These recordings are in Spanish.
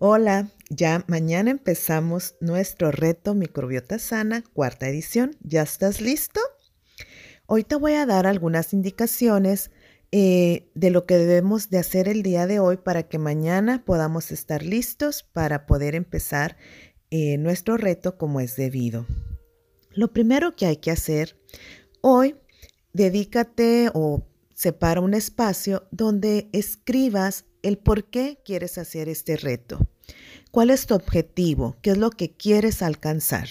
Hola, ya mañana empezamos nuestro reto Microbiota Sana, cuarta edición. ¿Ya estás listo? Hoy te voy a dar algunas indicaciones eh, de lo que debemos de hacer el día de hoy para que mañana podamos estar listos para poder empezar eh, nuestro reto como es debido. Lo primero que hay que hacer hoy, dedícate o separa un espacio donde escribas el por qué quieres hacer este reto. ¿Cuál es tu objetivo? ¿Qué es lo que quieres alcanzar?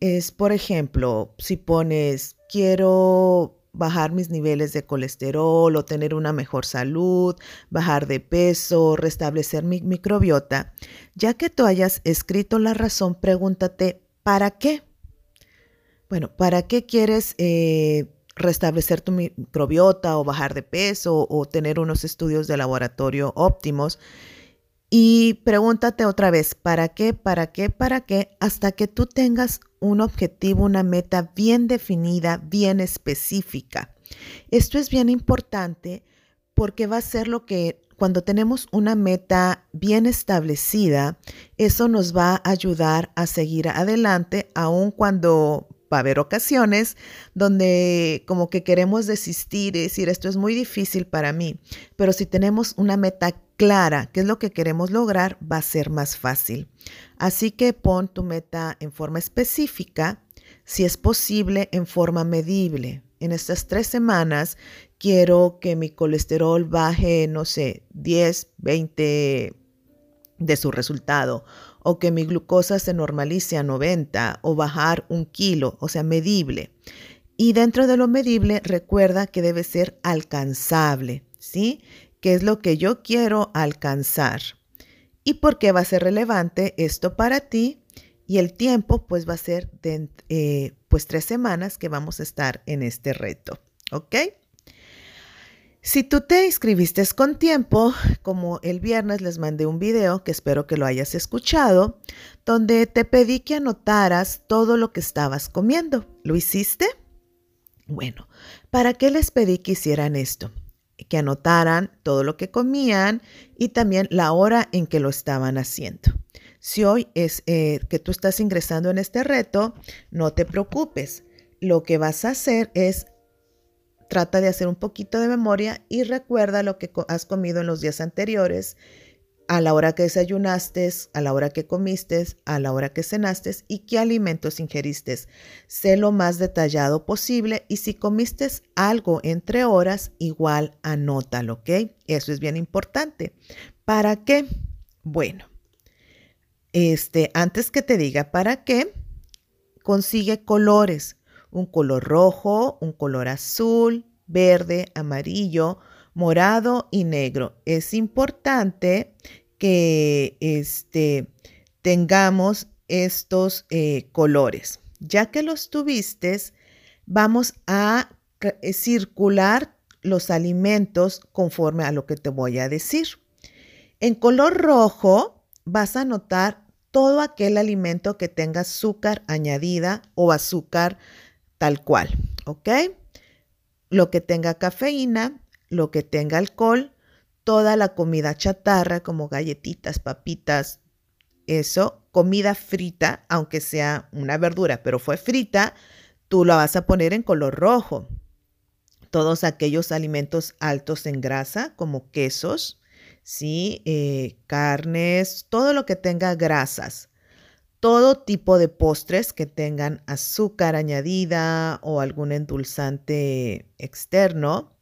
Es, por ejemplo, si pones, quiero bajar mis niveles de colesterol o tener una mejor salud, bajar de peso, restablecer mi microbiota, ya que tú hayas escrito la razón, pregúntate, ¿para qué? Bueno, ¿para qué quieres eh, restablecer tu microbiota o bajar de peso o tener unos estudios de laboratorio óptimos. Y pregúntate otra vez, ¿para qué? ¿Para qué? ¿Para qué? Hasta que tú tengas un objetivo, una meta bien definida, bien específica. Esto es bien importante porque va a ser lo que cuando tenemos una meta bien establecida, eso nos va a ayudar a seguir adelante, aun cuando va a haber ocasiones donde como que queremos desistir y decir esto es muy difícil para mí, pero si tenemos una meta clara, qué es lo que queremos lograr, va a ser más fácil. Así que pon tu meta en forma específica, si es posible, en forma medible. En estas tres semanas quiero que mi colesterol baje, no sé, 10, 20 de su resultado o que mi glucosa se normalice a 90 o bajar un kilo, o sea, medible. Y dentro de lo medible, recuerda que debe ser alcanzable, ¿sí? ¿Qué es lo que yo quiero alcanzar? ¿Y por qué va a ser relevante esto para ti? Y el tiempo, pues va a ser de, eh, pues tres semanas que vamos a estar en este reto, ¿ok? Si tú te inscribiste con tiempo, como el viernes les mandé un video que espero que lo hayas escuchado, donde te pedí que anotaras todo lo que estabas comiendo. ¿Lo hiciste? Bueno, ¿para qué les pedí que hicieran esto? Que anotaran todo lo que comían y también la hora en que lo estaban haciendo. Si hoy es eh, que tú estás ingresando en este reto, no te preocupes. Lo que vas a hacer es Trata de hacer un poquito de memoria y recuerda lo que has comido en los días anteriores, a la hora que desayunaste, a la hora que comiste, a la hora que cenaste y qué alimentos ingeriste. Sé lo más detallado posible y si comiste algo entre horas, igual anótalo, ¿ok? Eso es bien importante. ¿Para qué? Bueno, este, antes que te diga para qué, consigue colores un color rojo, un color azul, verde, amarillo, morado y negro. Es importante que este, tengamos estos eh, colores. Ya que los tuviste, vamos a eh, circular los alimentos conforme a lo que te voy a decir. En color rojo vas a notar todo aquel alimento que tenga azúcar añadida o azúcar tal cual, ¿ok? Lo que tenga cafeína, lo que tenga alcohol, toda la comida chatarra como galletitas, papitas, eso, comida frita, aunque sea una verdura, pero fue frita, tú la vas a poner en color rojo. Todos aquellos alimentos altos en grasa, como quesos, ¿sí? Eh, carnes, todo lo que tenga grasas todo tipo de postres que tengan azúcar añadida o algún endulzante externo,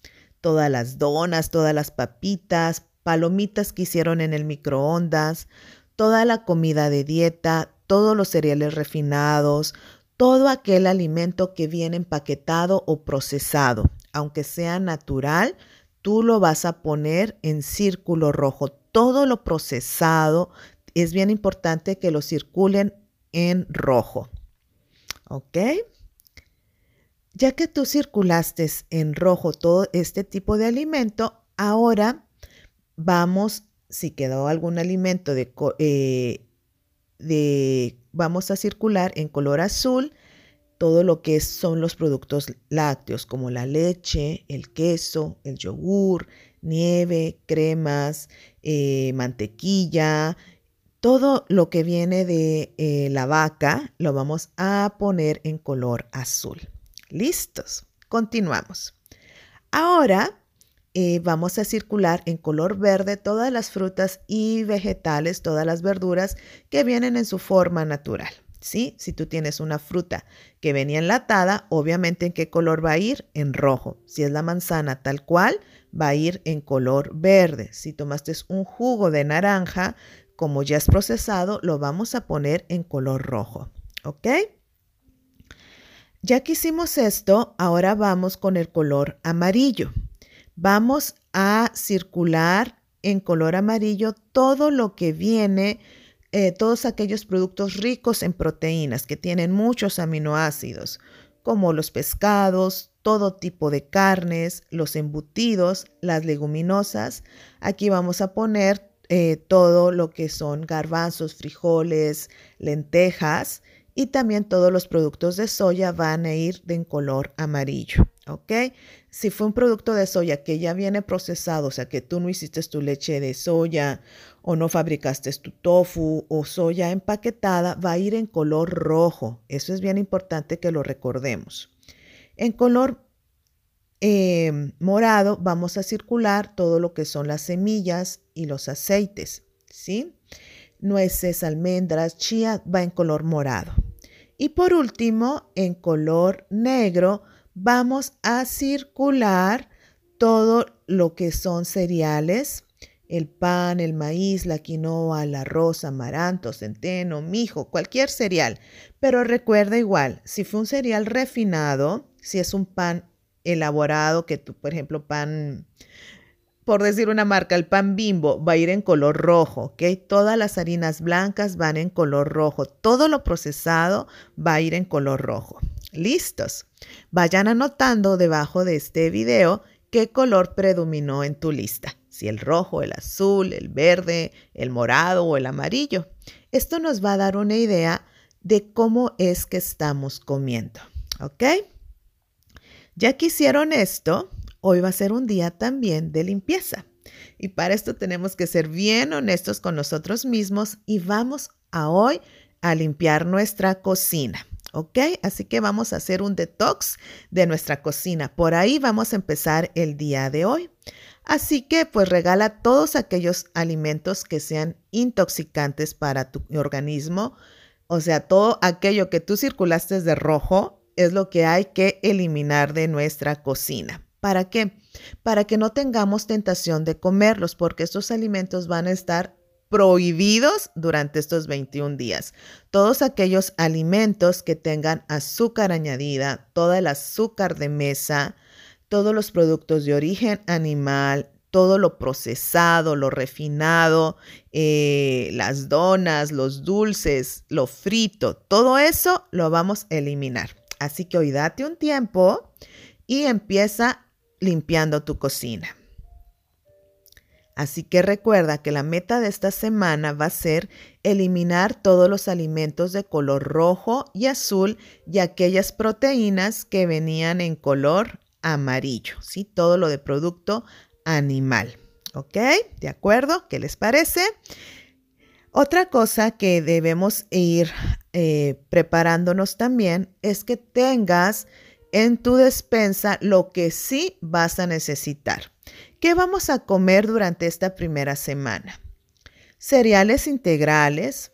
todas las donas, todas las papitas, palomitas que hicieron en el microondas, toda la comida de dieta, todos los cereales refinados, todo aquel alimento que viene empaquetado o procesado, aunque sea natural, tú lo vas a poner en círculo rojo. Todo lo procesado, es bien importante que lo circulen en rojo. ¿Ok? Ya que tú circulaste en rojo todo este tipo de alimento, ahora vamos, si quedó algún alimento de, eh, de vamos a circular en color azul todo lo que son los productos lácteos como la leche, el queso, el yogur, nieve, cremas, eh, mantequilla, todo lo que viene de eh, la vaca lo vamos a poner en color azul. ¿Listos? Continuamos. Ahora eh, vamos a circular en color verde todas las frutas y vegetales, todas las verduras que vienen en su forma natural. ¿sí? Si tú tienes una fruta que venía enlatada, obviamente en qué color va a ir? En rojo. Si es la manzana tal cual, va a ir en color verde. Si tomaste un jugo de naranja, como ya es procesado, lo vamos a poner en color rojo. ¿Ok? Ya que hicimos esto, ahora vamos con el color amarillo. Vamos a circular en color amarillo todo lo que viene, eh, todos aquellos productos ricos en proteínas que tienen muchos aminoácidos, como los pescados, todo tipo de carnes, los embutidos, las leguminosas. Aquí vamos a poner eh, todo lo que son garbanzos, frijoles, lentejas y también todos los productos de soya van a ir en color amarillo, ¿ok? Si fue un producto de soya que ya viene procesado, o sea, que tú no hiciste tu leche de soya o no fabricaste tu tofu o soya empaquetada, va a ir en color rojo. Eso es bien importante que lo recordemos. En color em, morado vamos a circular todo lo que son las semillas y los aceites, ¿sí? nueces, almendras, chía va en color morado. Y por último, en color negro, vamos a circular todo lo que son cereales, el pan, el maíz, la quinoa, el arroz, amaranto, centeno, mijo, cualquier cereal. Pero recuerda igual, si fue un cereal refinado, si es un pan elaborado, que tú, por ejemplo, pan por decir una marca, el pan bimbo va a ir en color rojo, ¿ok? Todas las harinas blancas van en color rojo. Todo lo procesado va a ir en color rojo. ¿Listos? Vayan anotando debajo de este video qué color predominó en tu lista. Si el rojo, el azul, el verde, el morado o el amarillo. Esto nos va a dar una idea de cómo es que estamos comiendo, ¿ok? Ya que hicieron esto, Hoy va a ser un día también de limpieza. Y para esto tenemos que ser bien honestos con nosotros mismos y vamos a hoy a limpiar nuestra cocina. ¿Ok? Así que vamos a hacer un detox de nuestra cocina. Por ahí vamos a empezar el día de hoy. Así que pues regala todos aquellos alimentos que sean intoxicantes para tu organismo. O sea, todo aquello que tú circulaste de rojo es lo que hay que eliminar de nuestra cocina. ¿Para qué? Para que no tengamos tentación de comerlos, porque estos alimentos van a estar prohibidos durante estos 21 días. Todos aquellos alimentos que tengan azúcar añadida, toda el azúcar de mesa, todos los productos de origen animal, todo lo procesado, lo refinado, eh, las donas, los dulces, lo frito, todo eso lo vamos a eliminar. Así que hoy date un tiempo y empieza limpiando tu cocina. Así que recuerda que la meta de esta semana va a ser eliminar todos los alimentos de color rojo y azul y aquellas proteínas que venían en color amarillo, ¿sí? Todo lo de producto animal. ¿Ok? ¿De acuerdo? ¿Qué les parece? Otra cosa que debemos ir eh, preparándonos también es que tengas en tu despensa lo que sí vas a necesitar. ¿Qué vamos a comer durante esta primera semana? Cereales integrales,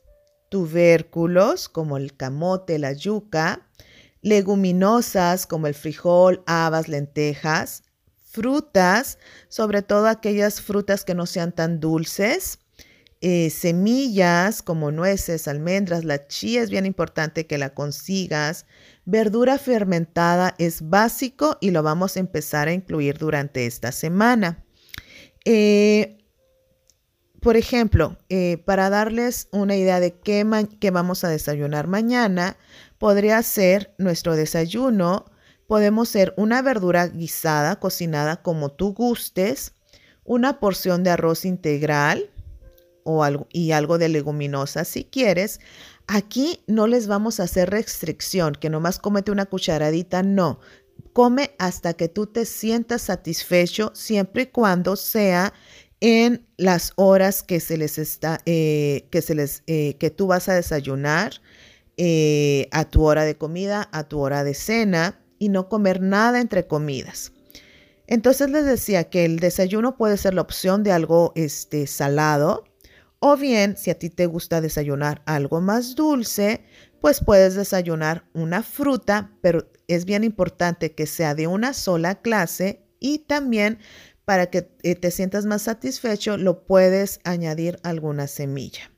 tubérculos como el camote, la yuca, leguminosas como el frijol, habas, lentejas, frutas, sobre todo aquellas frutas que no sean tan dulces, eh, semillas como nueces, almendras, la chía es bien importante que la consigas, Verdura fermentada es básico y lo vamos a empezar a incluir durante esta semana. Eh, por ejemplo, eh, para darles una idea de qué, qué vamos a desayunar mañana, podría ser nuestro desayuno. Podemos ser una verdura guisada, cocinada como tú gustes, una porción de arroz integral algo, y algo de leguminosa si quieres, Aquí no les vamos a hacer restricción, que nomás comete una cucharadita, no. come hasta que tú te sientas satisfecho, siempre y cuando sea en las horas que se les está, eh, que se les, eh, que tú vas a desayunar, eh, a tu hora de comida, a tu hora de cena y no comer nada entre comidas. Entonces les decía que el desayuno puede ser la opción de algo este, salado o bien si a ti te gusta desayunar algo más dulce, pues puedes desayunar una fruta, pero es bien importante que sea de una sola clase y también para que eh, te sientas más satisfecho lo puedes añadir alguna semilla.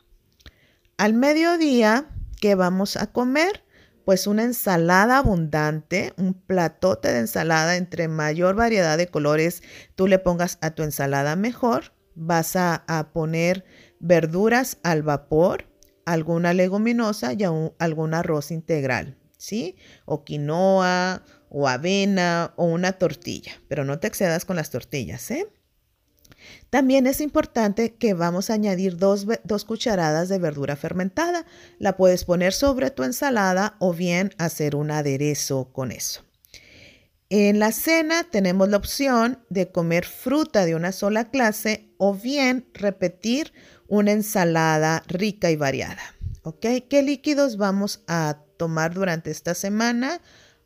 Al mediodía, ¿qué vamos a comer? Pues una ensalada abundante, un platote de ensalada entre mayor variedad de colores tú le pongas a tu ensalada mejor. Vas a, poner verduras al vapor, alguna leguminosa y algún arroz integral, ¿sí? O quinoa, o avena, o una tortilla, pero no te excedas con las tortillas, ¿eh? También es importante que vamos a añadir dos, cucharadas de verdura fermentada. La puedes poner sobre tu ensalada o bien hacer un aderezo con eso. En la cena tenemos la opción de comer fruta de una sola clase o bien repetir una ensalada rica y variada. ¿Ok? ¿Qué líquidos vamos a tomar durante esta semana?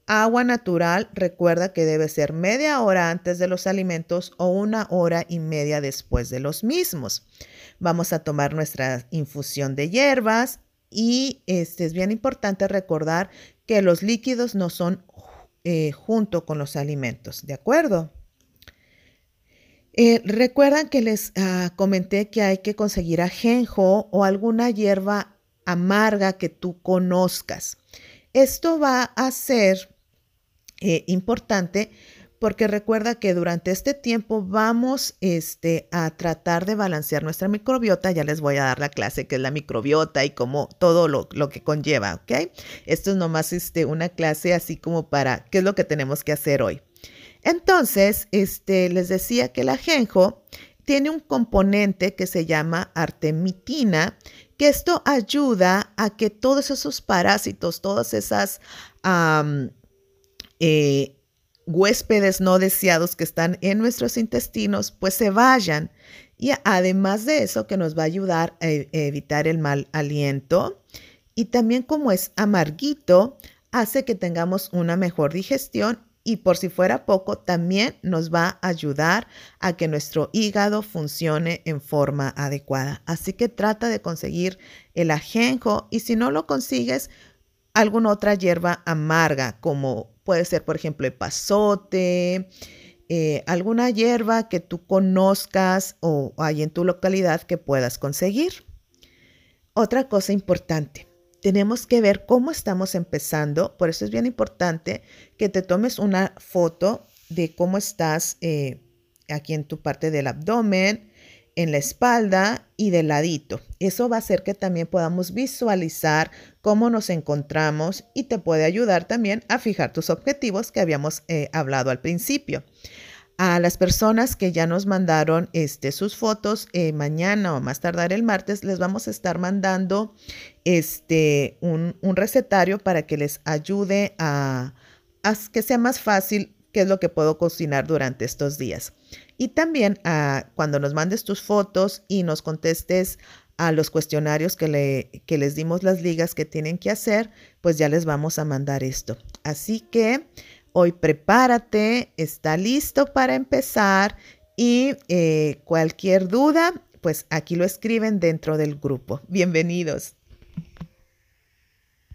Agua natural, recuerda que debe ser media hora antes de los alimentos o una hora y media después de los mismos. Vamos a tomar nuestra infusión de hierbas y este es bien importante recordar que los líquidos no son eh, junto con los alimentos, ¿de acuerdo? Eh, recuerdan que les ah, comenté que hay que conseguir ajenjo o alguna hierba amarga que tú conozcas. Esto va a ser eh, importante porque recuerda que durante este tiempo vamos este, a tratar de balancear nuestra microbiota. Ya les voy a dar la clase que es la microbiota y como todo lo, que conlleva, ¿ok? Esto es nomás este, una clase así como para qué es lo que tenemos que hacer hoy. Entonces, este, les decía que el ajenjo tiene un componente que se llama artemitina, que esto ayuda a que todos esos parásitos, todas esas eh, huéspedes no deseados que están en nuestros intestinos, pues se vayan. Y además de eso, que nos va a ayudar a, e, evitar el mal aliento. Y también como es amarguito, hace que tengamos una mejor digestión y por si fuera poco, también nos va a ayudar a que nuestro hígado funcione en forma adecuada. Así que trata de conseguir el ajenjo y si no lo consigues, alguna otra hierba amarga como Puede ser, por ejemplo, el pasote, eh, alguna hierba que tú conozcas o hay en tu localidad que puedas conseguir. Otra cosa importante, tenemos que ver cómo estamos empezando, por eso es bien importante que te tomes una foto de cómo estás eh, aquí en tu parte del abdomen, en la espalda y del ladito. Eso va a hacer que también podamos visualizar cómo nos encontramos y te puede ayudar también a fijar tus objetivos que habíamos eh, hablado al principio. A las personas que ya nos mandaron este, sus fotos, eh, mañana o más tardar el martes, les vamos a estar mandando este, un, recetario para que les ayude a, a que sea más fácil qué es lo que puedo cocinar durante estos días. Y también ah, cuando nos mandes tus fotos y nos contestes a los cuestionarios que, le, que les dimos las ligas que tienen que hacer, pues ya les vamos a mandar esto. Así que hoy prepárate, está listo para empezar y eh, cualquier duda, pues aquí lo escriben dentro del grupo. Bienvenidos.